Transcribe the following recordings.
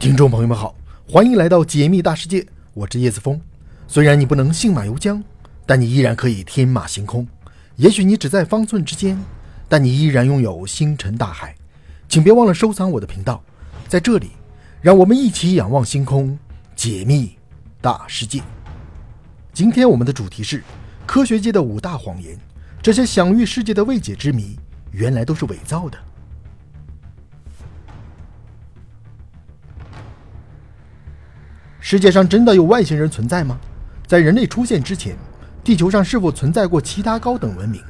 听众朋友们好，欢迎来到解密大世界，我是叶子峰。虽然你不能信马由缰，但你依然可以天马行空。也许你只在方寸之间，但你依然拥有星辰大海。请别忘了收藏我的频道，在这里，让我们一起仰望星空，解密大世界。今天我们的主题是科学界的五大谎言，这些享誉世界的未解之谜，原来都是伪造的。世界上真的有外星人存在吗？在人类出现之前，地球上是否存在过其他高等文明？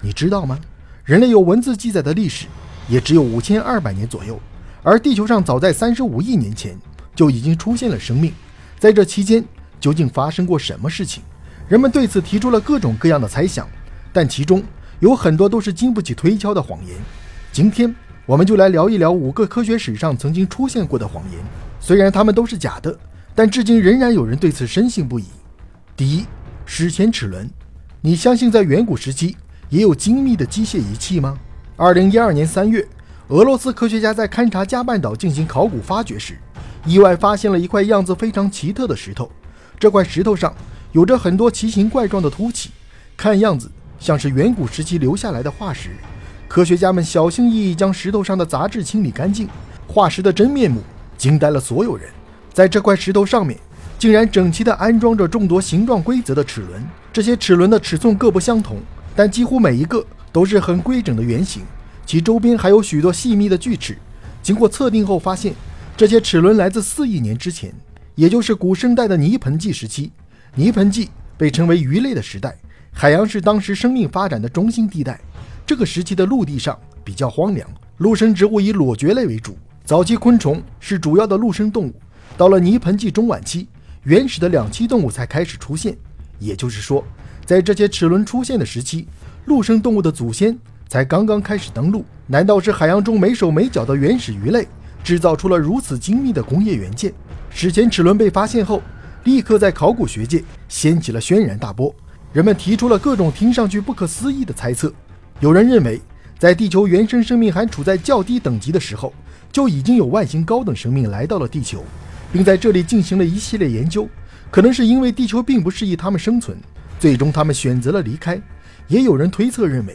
你知道吗？人类有文字记载的历史也只有五千二百年左右，而地球上早在三十五亿年前就已经出现了生命。在这期间，究竟发生过什么事情？人们对此提出了各种各样的猜想，但其中有很多都是经不起推敲的谎言。今天，我们就来聊一聊五个科学史上曾经出现过的谎言，虽然它们都是假的。但至今仍然有人对此深信不疑。第一，史前齿轮，你相信在远古时期也有精密的机械仪器吗？二零一二年三月，俄罗斯科学家在勘察加半岛进行考古发掘时，意外发现了一块样子非常奇特的石头。这块石头上有着很多奇形怪状的凸起，看样子像是远古时期留下来的化石。科学家们小心翼翼将石头上的杂质清理干净，化石的真面目惊呆了所有人。在这块石头上面，竟然整齐地安装着众多形状规则的齿轮。这些齿轮的尺寸各不相同，但几乎每一个都是很规整的圆形，其周边还有许多细密的锯齿。经过测定后发现，这些齿轮来自四亿年之前，也就是古生代的泥盆纪时期。泥盆纪被称为鱼类的时代，海洋是当时生命发展的中心地带。这个时期的陆地上比较荒凉，陆生植物以裸蕨类为主，早期昆虫是主要的陆生动物。到了泥盆纪中晚期，原始的两栖动物才开始出现。也就是说，在这些齿轮出现的时期，陆生动物的祖先才刚刚开始登陆。难道是海洋中没手没脚的原始鱼类制造出了如此精密的工业元件？史前齿轮被发现后，立刻在考古学界掀起了轩然大波。人们提出了各种听上去不可思议的猜测。有人认为，在地球原生生命还处在较低等级的时候，就已经有外星高等生命来到了地球。并在这里进行了一系列研究，可能是因为地球并不适宜他们生存，最终他们选择了离开。也有人推测认为，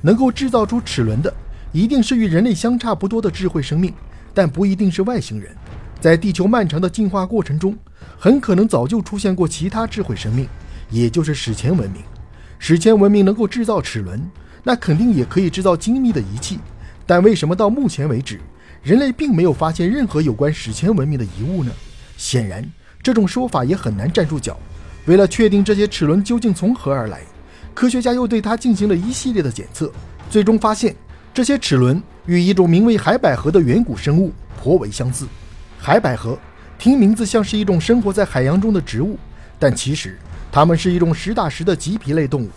能够制造出齿轮的，一定是与人类相差不多的智慧生命，但不一定是外星人。在地球漫长的进化过程中，很可能早就出现过其他智慧生命，也就是史前文明。史前文明能够制造齿轮，那肯定也可以制造精密的仪器，但为什么到目前为止？人类并没有发现任何有关史前文明的遗物呢？显然，这种说法也很难站住脚。为了确定这些齿轮究竟从何而来，科学家又对它进行了一系列的检测，最终发现这些齿轮与一种名为海百合的远古生物颇为相似。海百合听名字像是一种生活在海洋中的植物，但其实它们是一种实打实的棘皮类动物。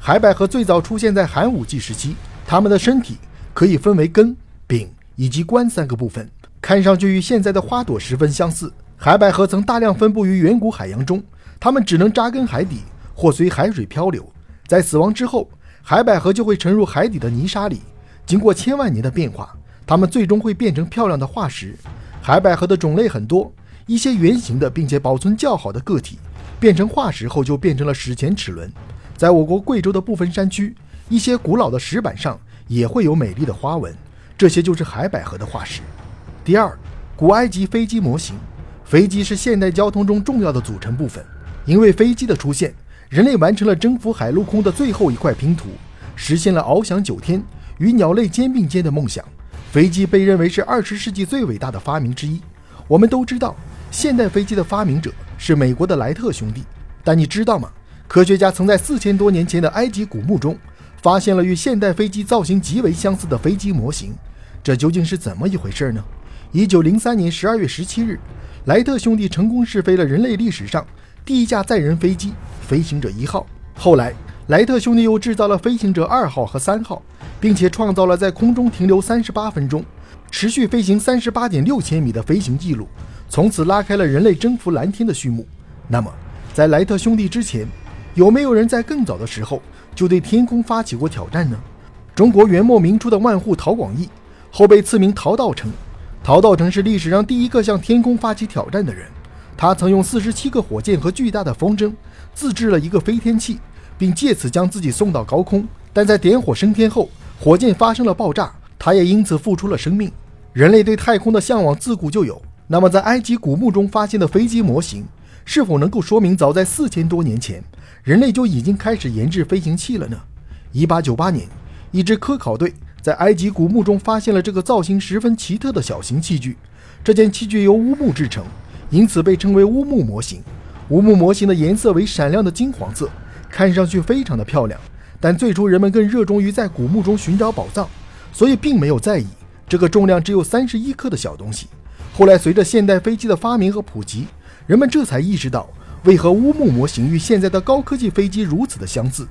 海百合最早出现在寒武纪时期，它们的身体可以分为根、柄。以及冠三个部分，看上去与现在的花朵十分相似。海百合曾大量分布于远古海洋中，它们只能扎根海底或随海水漂流。在死亡之后，海百合就会沉入海底的泥沙里。经过千万年的变化，它们最终会变成漂亮的化石。海百合的种类很多，一些圆形的并且保存较好的个体，变成化石后就变成了史前齿轮。在我国贵州的部分山区，一些古老的石板上也会有美丽的花纹。这些就是海百合的化石。第二，古埃及飞机模型。飞机是现代交通中重要的组成部分。因为飞机的出现，人类完成了征服海陆空的最后一块拼图，实现了翱翔九天、与鸟类肩并肩的梦想。飞机被认为是二十世纪最伟大的发明之一。我们都知道，现代飞机的发明者是美国的莱特兄弟。但你知道吗？科学家曾在四千多年前的埃及古墓中发现了与现代飞机造型极为相似的飞机模型。这究竟是怎么一回事呢？一九零三年十二月十七日，莱特兄弟成功试飞了人类历史上第一架载人飞机“飞行者一号”。后来，莱特兄弟又制造了“飞行者二号”和“三号”，并且创造了在空中停留三十八分钟、持续飞行三十八点六千米的飞行记录，从此拉开了人类征服蓝天的序幕。那么，在莱特兄弟之前，有没有人在更早的时候就对天空发起过挑战呢？中国元末明初的万户陶广义。后被赐名陶道成，陶道成是历史上第一个向天空发起挑战的人。他曾用四十七个火箭和巨大的风筝自制了一个飞天器，并借此将自己送到高空。但在点火升天后，火箭发生了爆炸，他也因此付出了生命。人类对太空的向往自古就有。那么，在埃及古墓中发现的飞机模型，是否能够说明早在四千多年前，人类就已经开始研制飞行器了呢？一八九八年，一支科考队在埃及古墓中发现了这个造型十分奇特的小型器具。这件器具由乌木制成。因此被称为乌木模型。乌木模型的颜色为闪亮的金黄色，看上去非常的漂亮。但最初人们更热衷于在古墓中寻找宝藏，所以并没有在意这个重量只有三十一克的小东西。后来随着现代飞机的发明和普及，人们这才意识到为何乌木模型与现在的高科技飞机如此的相似。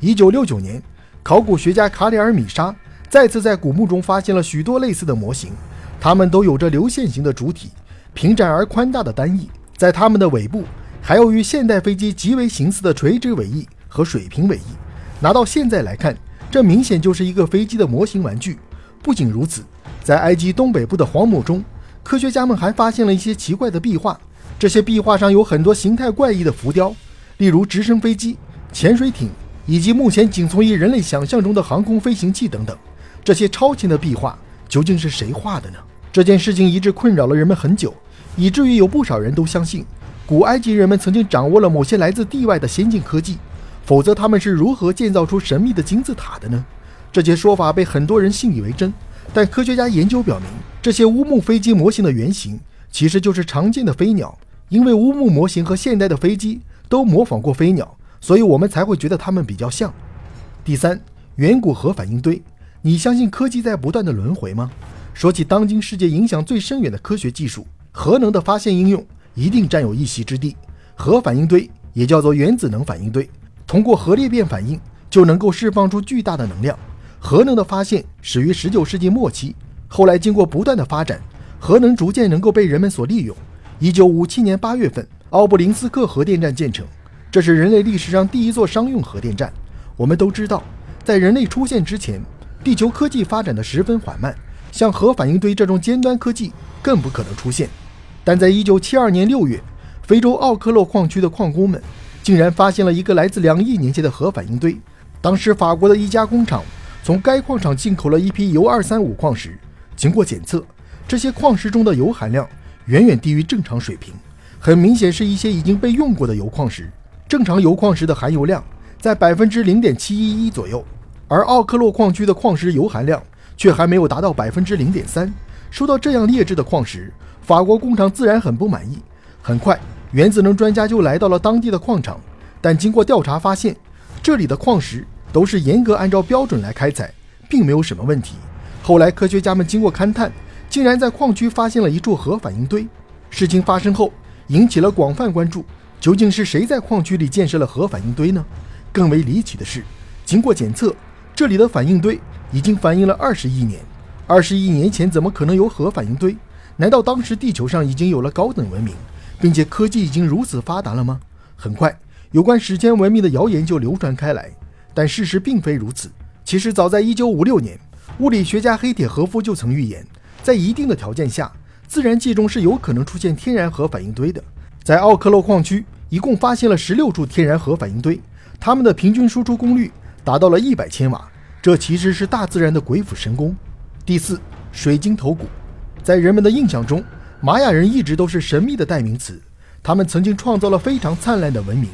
一九六九年，考古学家卡里尔米沙再次在古墓中发现了许多类似的模型，它们都有着流线型的主体。平展而宽大的单翼，在它们的尾部还有与现代飞机极为形似的垂直尾翼和水平尾翼。拿到现在来看，这明显就是一个飞机的模型玩具。不仅如此，在埃及东北部的荒漠中，科学家们还发现了一些奇怪的壁画。这些壁画上有很多形态怪异的浮雕，例如直升飞机、潜水艇以及目前仅存于人类想象中的航空飞行器等等。这些超前的壁画究竟是谁画的呢？这件事情一直困扰了人们很久。以至于有不少人都相信，古埃及人们曾经掌握了某些来自地外的先进科技，否则他们是如何建造出神秘的金字塔的呢？这些说法被很多人信以为真，但科学家研究表明，这些乌木飞机模型的原型其实就是常见的飞鸟。因为乌木模型和现代的飞机都模仿过飞鸟，所以我们才会觉得它们比较像。第三，远古核反应堆，你相信科技在不断的轮回吗？说起当今世界影响最深远的科学技术。核能的发现应用一定占有一席之地。核反应堆也叫做原子能反应堆，通过核裂变反应就能够释放出巨大的能量。核能的发现始于19世纪末期，后来经过不断的发展，核能逐渐能够被人们所利用。1957年8月份，奥布林斯克核电站建成，这是人类历史上第一座商用核电站。我们都知道，在人类出现之前，地球科技发展的十分缓慢，像核反应堆这种尖端科技更不可能出现。但在一九七二年六月，非洲奥克洛矿区的矿工们竟然发现了一个来自两亿年前的核反应堆。当时，法国的一家工厂从该矿场进口了一批铀二三五矿石，经过检测，这些矿石中的铀含量远远低于正常水平，很明显是一些已经被用过的铀矿石。正常铀矿石的含铀量在百分之零点七一一左右，而奥克洛矿区的矿石铀含量却还没有达到百分之零点三。收到这样劣质的矿石。法国工厂自然很不满意。很快，原子能专家就来到了当地的矿场，但经过调查发现，这里的矿石都是严格按照标准来开采，并没有什么问题。后来，科学家们经过勘探，竟然在矿区发现了一处核反应堆。事情发生后，引起了广泛关注。究竟是谁在矿区里建设了核反应堆呢？更为离奇的是，经过检测，这里的反应堆已经反应了二十亿年。二十亿年前，怎么可能有核反应堆？难道当时地球上已经有了高等文明，并且科技已经如此发达了吗？很快，有关史前文明的谣言就流传开来，但事实并非如此。其实，早在1956年，物理学家黑铁和夫就曾预言，在一定的条件下，自然界中是有可能出现天然核反应堆的。在奥克洛矿区，一共发现了16处天然核反应堆，它们的平均输出功率达到了100千瓦，这其实是大自然的鬼斧神工。第四，水晶头骨。在人们的印象中，玛雅人一直都是神秘的代名词。他们曾经创造了非常灿烂的文明，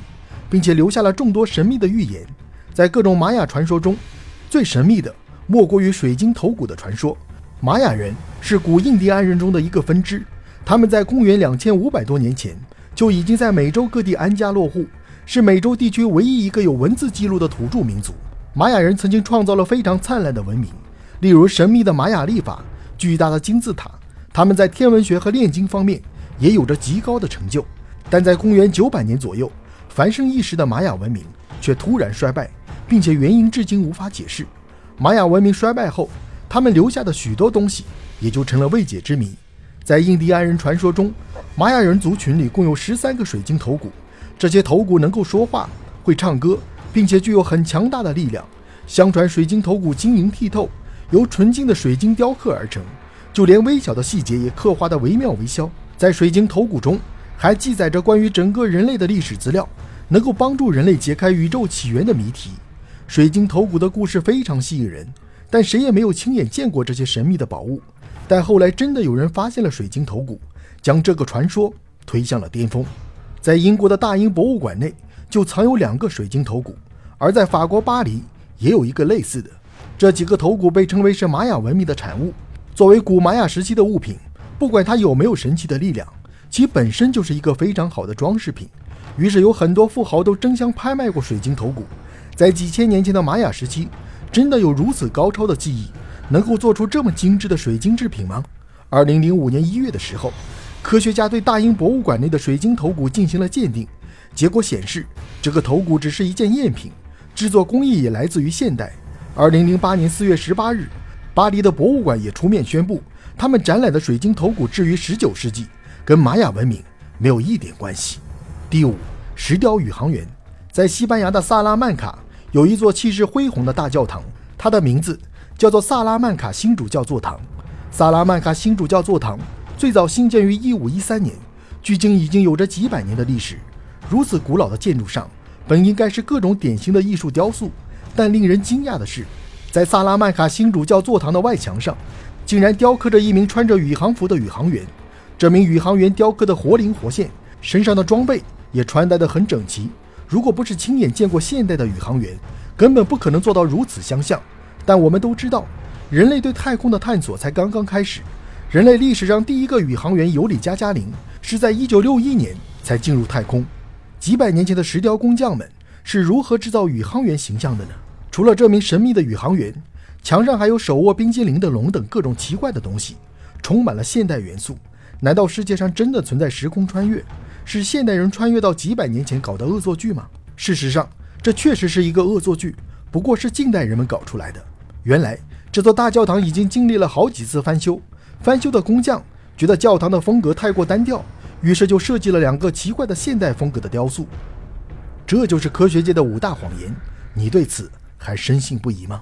并且留下了众多神秘的预言。在各种玛雅传说中，最神秘的莫过于水晶头骨的传说。玛雅人是古印第安人中的一个分支，他们在公元两千五百多年前就已经在美洲各地安家落户，是美洲地区唯一一个有文字记录的土著民族。玛雅人曾经创造了非常灿烂的文明，例如神秘的玛雅历法、巨大的金字塔。他们在天文学和炼金方面也有着极高的成就，但在公元九百年左右，繁盛一时的玛雅文明却突然衰败，并且原因至今无法解释。玛雅文明衰败后，他们留下的许多东西也就成了未解之谜。在印第安人传说中，玛雅人族群里共有十三个水晶头骨，这些头骨能够说话、会唱歌，并且具有很强大的力量。相传，水晶头骨晶莹剔透，由纯净的水晶雕刻而成。就连微小的细节也刻画得惟妙惟肖。在水晶头骨中还记载着关于整个人类的历史资料，能够帮助人类解开宇宙起源的谜题。水晶头骨的故事非常吸引人，但谁也没有亲眼见过这些神秘的宝物。但后来真的有人发现了水晶头骨，将这个传说推向了巅峰。在英国的大英博物馆内就藏有两个水晶头骨，而在法国巴黎也有一个类似的。这几个头骨被称为是玛雅文明的产物。作为古玛雅时期的物品，不管它有没有神奇的力量，其本身就是一个非常好的装饰品。于是有很多富豪都争相拍卖过水晶头骨。在几千年前的玛雅时期，真的有如此高超的技艺，能够做出这么精致的水晶制品吗？二零零五年一月的时候，科学家对大英博物馆内的水晶头骨进行了鉴定，结果显示，这个头骨只是一件赝品，制作工艺也来自于现代。二零零八年四月十八日。巴黎的博物馆也出面宣布，他们展览的水晶头骨至于19世纪，跟玛雅文明没有一点关系。第五，石雕宇航员在西班牙的萨拉曼卡有一座气势恢宏的大教堂，它的名字叫做萨拉曼卡新主教座堂。萨拉曼卡新主教座堂最早兴建于1513年，距今已经有着几百年的历史。如此古老的建筑上，本应该是各种典型的艺术雕塑，但令人惊讶的是。在萨拉曼卡新主教座堂的外墙上，竟然雕刻着一名穿着宇航服的宇航员。这名宇航员雕刻的活灵活现，身上的装备也穿戴得很整齐。如果不是亲眼见过现代的宇航员，根本不可能做到如此相像。但我们都知道，人类对太空的探索才刚刚开始。人类历史上第一个宇航员尤里加加林是在1961年才进入太空。几百年前的石雕工匠们是如何制造宇航员形象的呢？除了这名神秘的宇航员，墙上还有手握冰激凌的龙等各种奇怪的东西，充满了现代元素。难道世界上真的存在时空穿越？是现代人穿越到几百年前搞的恶作剧吗？事实上，这确实是一个恶作剧，不过是近代人们搞出来的。原来这座大教堂已经经历了好几次翻修，翻修的工匠觉得教堂的风格太过单调，于是就设计了两个奇怪的现代风格的雕塑。这就是科学界的五大谎言，你对此？还深信不疑吗？